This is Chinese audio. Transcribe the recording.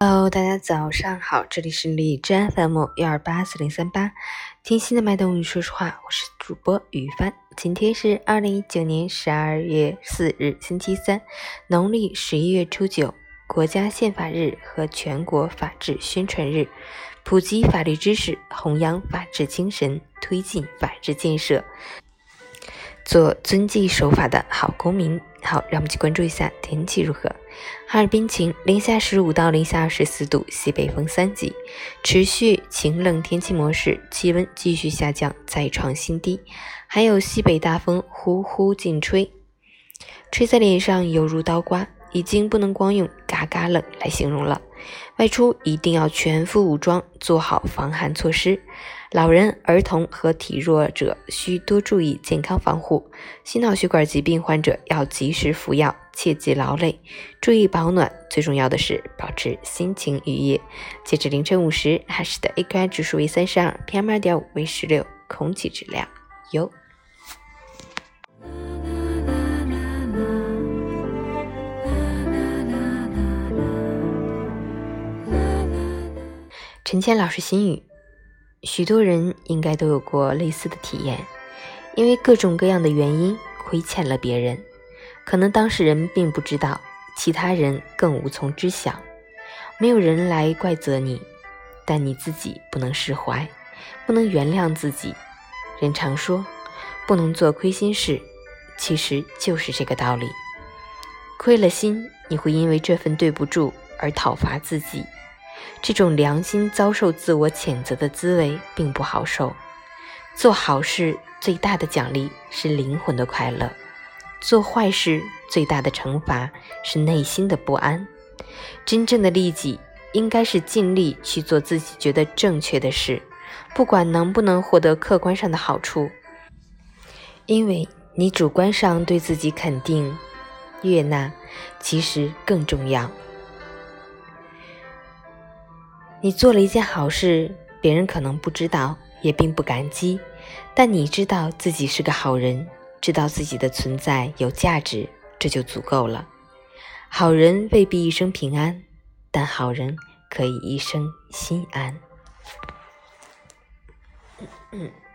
Hello，大家早上好，这里是荔枝 FM 幺二八四零三八，听心的脉动与说实话，我是主播于帆。今天是二零一九年十二月四日，星期三，农历十一月初九，国家宪法日和全国法治宣传日，普及法律知识，弘扬法治精神，推进法治建设。做遵纪守法的好公民。好，让我们去关注一下天气如何。哈尔滨晴，零下十五到零下二十四度，西北风三级，持续晴冷天气模式，气温继续下降，再创新低。还有西北大风呼呼劲吹，吹在脸上犹如刀刮，已经不能光用嘎嘎冷来形容了。外出一定要全副武装，做好防寒措施。老人、儿童和体弱者需多注意健康防护。心脑血管疾病患者要及时服药，切忌劳累，注意保暖。最重要的是保持心情愉悦。截至凌晨五时，海市的 AQI 指数为三十二，PM 二点五为十六，空气质量优。陈谦老师心语。许多人应该都有过类似的体验，因为各种各样的原因亏欠了别人，可能当事人并不知道，其他人更无从知晓。没有人来怪责你，但你自己不能释怀，不能原谅自己。人常说不能做亏心事，其实就是这个道理。亏了心，你会因为这份对不住而讨伐自己。这种良心遭受自我谴责的滋味并不好受。做好事最大的奖励是灵魂的快乐，做坏事最大的惩罚是内心的不安。真正的利己应该是尽力去做自己觉得正确的事，不管能不能获得客观上的好处，因为你主观上对自己肯定、悦纳，其实更重要。你做了一件好事，别人可能不知道，也并不感激，但你知道自己是个好人，知道自己的存在有价值，这就足够了。好人未必一生平安，但好人可以一生心安。